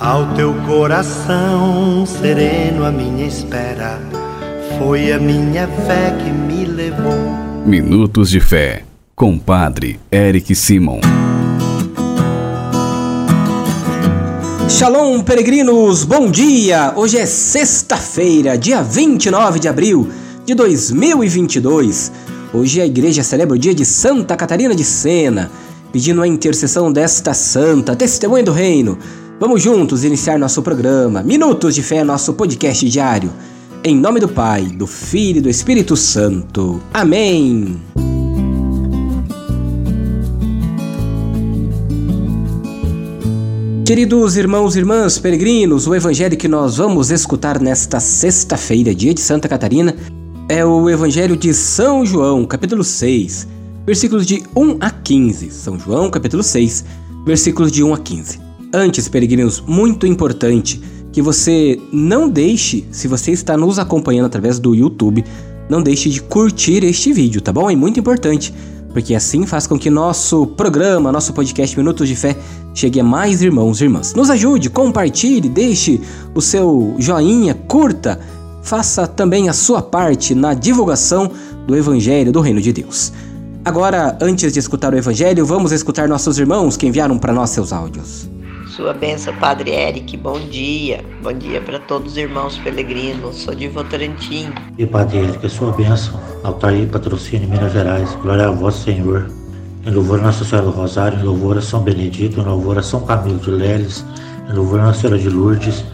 Ao teu coração sereno, a minha espera foi a minha fé que me levou. Minutos de Fé, com Padre Eric Simon. Shalom, peregrinos, bom dia! Hoje é sexta-feira, dia 29 de abril de 2022. Hoje a igreja celebra o dia de Santa Catarina de Sena, pedindo a intercessão desta santa, testemunha do reino Vamos juntos iniciar nosso programa Minutos de Fé, nosso podcast diário. Em nome do Pai, do Filho e do Espírito Santo. Amém. Queridos irmãos e irmãs peregrinos, o evangelho que nós vamos escutar nesta sexta-feira, dia de Santa Catarina, é o Evangelho de São João, capítulo 6, versículos de 1 a 15. São João, capítulo 6, versículos de 1 a 15. Antes, peregrinos, muito importante que você não deixe, se você está nos acompanhando através do YouTube, não deixe de curtir este vídeo, tá bom? É muito importante, porque assim faz com que nosso programa, nosso podcast Minutos de Fé chegue a mais irmãos e irmãs. Nos ajude, compartilhe, deixe o seu joinha, curta, faça também a sua parte na divulgação do Evangelho do Reino de Deus. Agora, antes de escutar o Evangelho, vamos escutar nossos irmãos que enviaram para nós seus áudios. Sua benção, Padre Eric, bom dia. Bom dia para todos os irmãos peregrinos. Sou de Votorantim. E Padre Eric, sua bênção, Altair Patrocínio, Minas Gerais. Glória a vós, Senhor. Em louvor a Nossa Senhora do Rosário, em louvor a São Benedito, em louvor a São Camilo de Leles, em louvor a Nossa Senhora de Lourdes,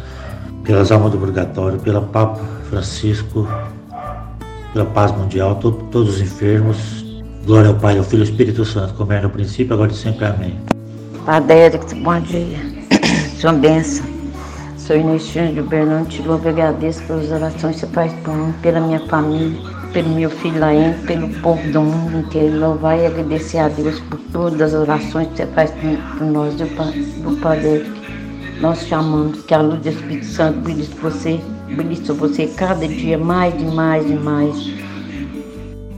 pelas almas do purgatório, pela Papa Francisco, pela paz mundial, to todos os enfermos. Glória ao Pai, ao Filho e ao Espírito Santo, como era no princípio, agora e sempre. Amém. Padre Eric, bom dia. Sua bênção. Sou Inestina de Uberlândia, te louvo e agradeço pelas orações que você faz por mim, pela minha família, pelo meu filho Laene, pelo povo do mundo inteiro. Louvar e agradecer a Deus por todas as orações que você faz por, nós, do, do Padre Nós chamamos que a luz do Espírito Santo brilhe sobre você, brilhe sobre você cada dia mais e mais e mais.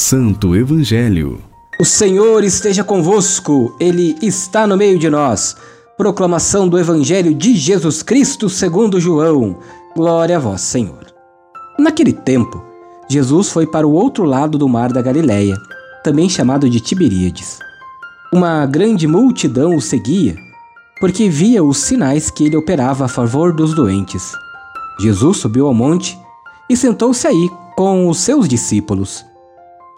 Santo Evangelho. O Senhor esteja convosco, Ele está no meio de nós. Proclamação do Evangelho de Jesus Cristo segundo João. Glória a vós, Senhor. Naquele tempo, Jesus foi para o outro lado do mar da Galileia, também chamado de Tiberíades. Uma grande multidão o seguia, porque via os sinais que ele operava a favor dos doentes. Jesus subiu ao monte e sentou-se aí com os seus discípulos.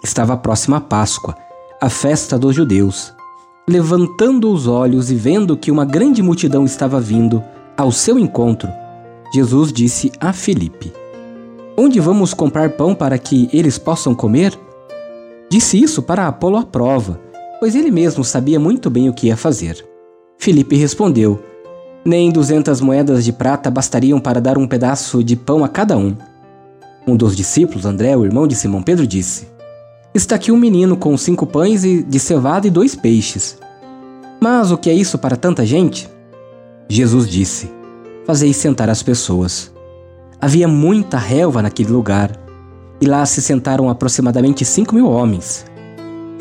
Estava próxima a Páscoa, a festa dos judeus. Levantando os olhos e vendo que uma grande multidão estava vindo ao seu encontro, Jesus disse a Filipe: Onde vamos comprar pão para que eles possam comer? Disse isso para pô-lo à prova, pois ele mesmo sabia muito bem o que ia fazer. Filipe respondeu: Nem duzentas moedas de prata bastariam para dar um pedaço de pão a cada um. Um dos discípulos, André, o irmão de Simão Pedro, disse: Está aqui um menino com cinco pães de cevada e dois peixes. Mas o que é isso para tanta gente? Jesus disse: Fazei sentar as pessoas. Havia muita relva naquele lugar, e lá se sentaram aproximadamente cinco mil homens.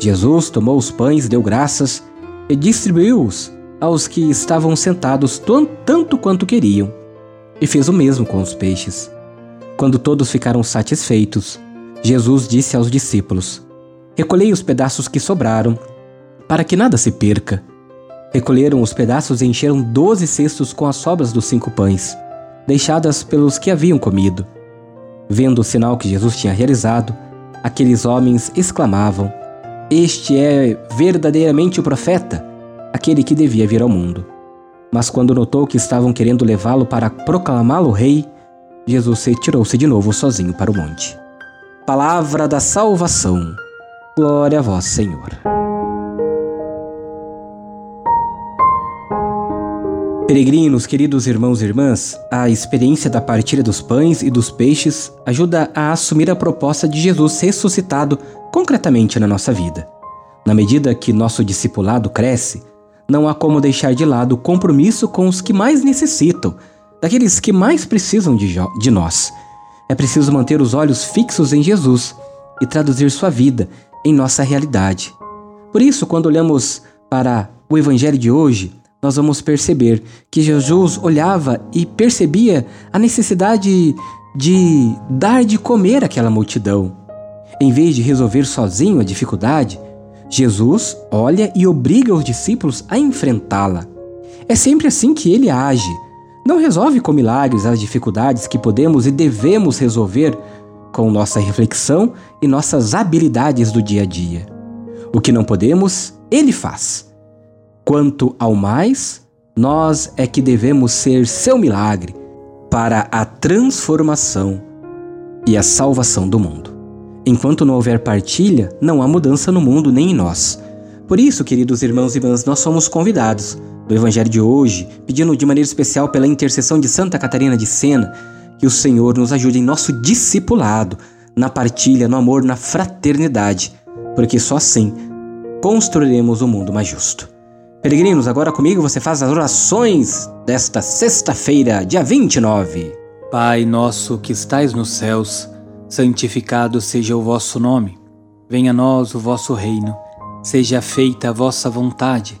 Jesus tomou os pães, deu graças e distribuiu-os aos que estavam sentados tanto quanto queriam, e fez o mesmo com os peixes. Quando todos ficaram satisfeitos, Jesus disse aos discípulos: Recolhei os pedaços que sobraram, para que nada se perca. Recolheram os pedaços e encheram doze cestos com as sobras dos cinco pães, deixadas pelos que haviam comido. Vendo o sinal que Jesus tinha realizado, aqueles homens exclamavam: Este é verdadeiramente o profeta, aquele que devia vir ao mundo. Mas quando notou que estavam querendo levá-lo para proclamá-lo rei, Jesus retirou-se de novo sozinho para o monte. Palavra da salvação. Glória a vós, Senhor. Peregrinos, queridos irmãos e irmãs, a experiência da partilha dos pães e dos peixes ajuda a assumir a proposta de Jesus ressuscitado concretamente na nossa vida. Na medida que nosso discipulado cresce, não há como deixar de lado o compromisso com os que mais necessitam, daqueles que mais precisam de, de nós. É preciso manter os olhos fixos em Jesus e traduzir sua vida em nossa realidade. Por isso, quando olhamos para o Evangelho de hoje, nós vamos perceber que Jesus olhava e percebia a necessidade de dar de comer àquela multidão. Em vez de resolver sozinho a dificuldade, Jesus olha e obriga os discípulos a enfrentá-la. É sempre assim que ele age. Não resolve com milagres as dificuldades que podemos e devemos resolver com nossa reflexão e nossas habilidades do dia a dia. O que não podemos, ele faz. Quanto ao mais, nós é que devemos ser seu milagre para a transformação e a salvação do mundo. Enquanto não houver partilha, não há mudança no mundo nem em nós. Por isso, queridos irmãos e irmãs, nós somos convidados do Evangelho de hoje, pedindo de maneira especial pela intercessão de Santa Catarina de Sena, que o Senhor nos ajude em nosso discipulado, na partilha, no amor, na fraternidade, porque só assim construiremos um mundo mais justo. Peregrinos, agora comigo você faz as orações desta sexta-feira, dia 29. Pai nosso que estais nos céus, santificado seja o vosso nome. Venha a nós o vosso reino. Seja feita a vossa vontade,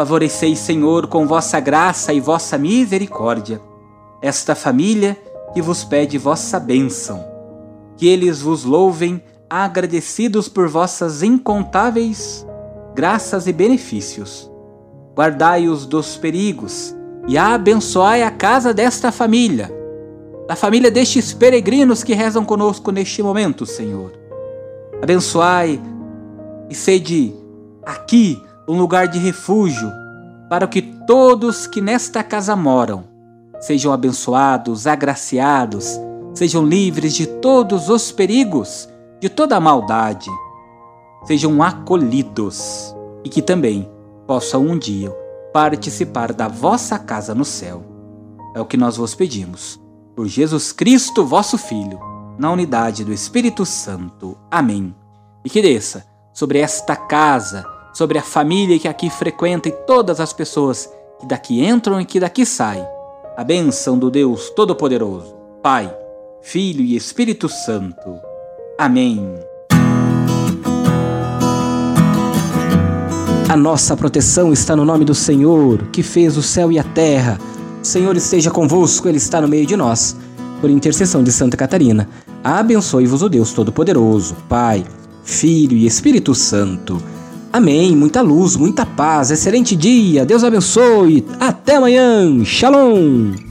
Favoreceis, Senhor, com vossa graça e vossa misericórdia, esta família que vos pede vossa bênção. Que eles vos louvem, agradecidos por vossas incontáveis graças e benefícios guardai-os dos perigos e abençoai a casa desta família, da família destes peregrinos que rezam conosco neste momento, Senhor. Abençoai e sede aqui um lugar de refúgio para que todos que nesta casa moram sejam abençoados, agraciados, sejam livres de todos os perigos, de toda a maldade, sejam acolhidos e que também possa um dia participar da vossa casa no céu. É o que nós vos pedimos. Por Jesus Cristo, vosso Filho, na unidade do Espírito Santo. Amém. E que desça sobre esta casa, sobre a família que aqui frequenta e todas as pessoas que daqui entram e que daqui saem, a bênção do Deus Todo-Poderoso, Pai, Filho e Espírito Santo. Amém. A nossa proteção está no nome do Senhor, que fez o céu e a terra. Senhor esteja convosco, Ele está no meio de nós. Por intercessão de Santa Catarina, abençoe-vos o Deus Todo-Poderoso, Pai, Filho e Espírito Santo. Amém. Muita luz, muita paz, excelente dia. Deus abençoe. Até amanhã. Shalom.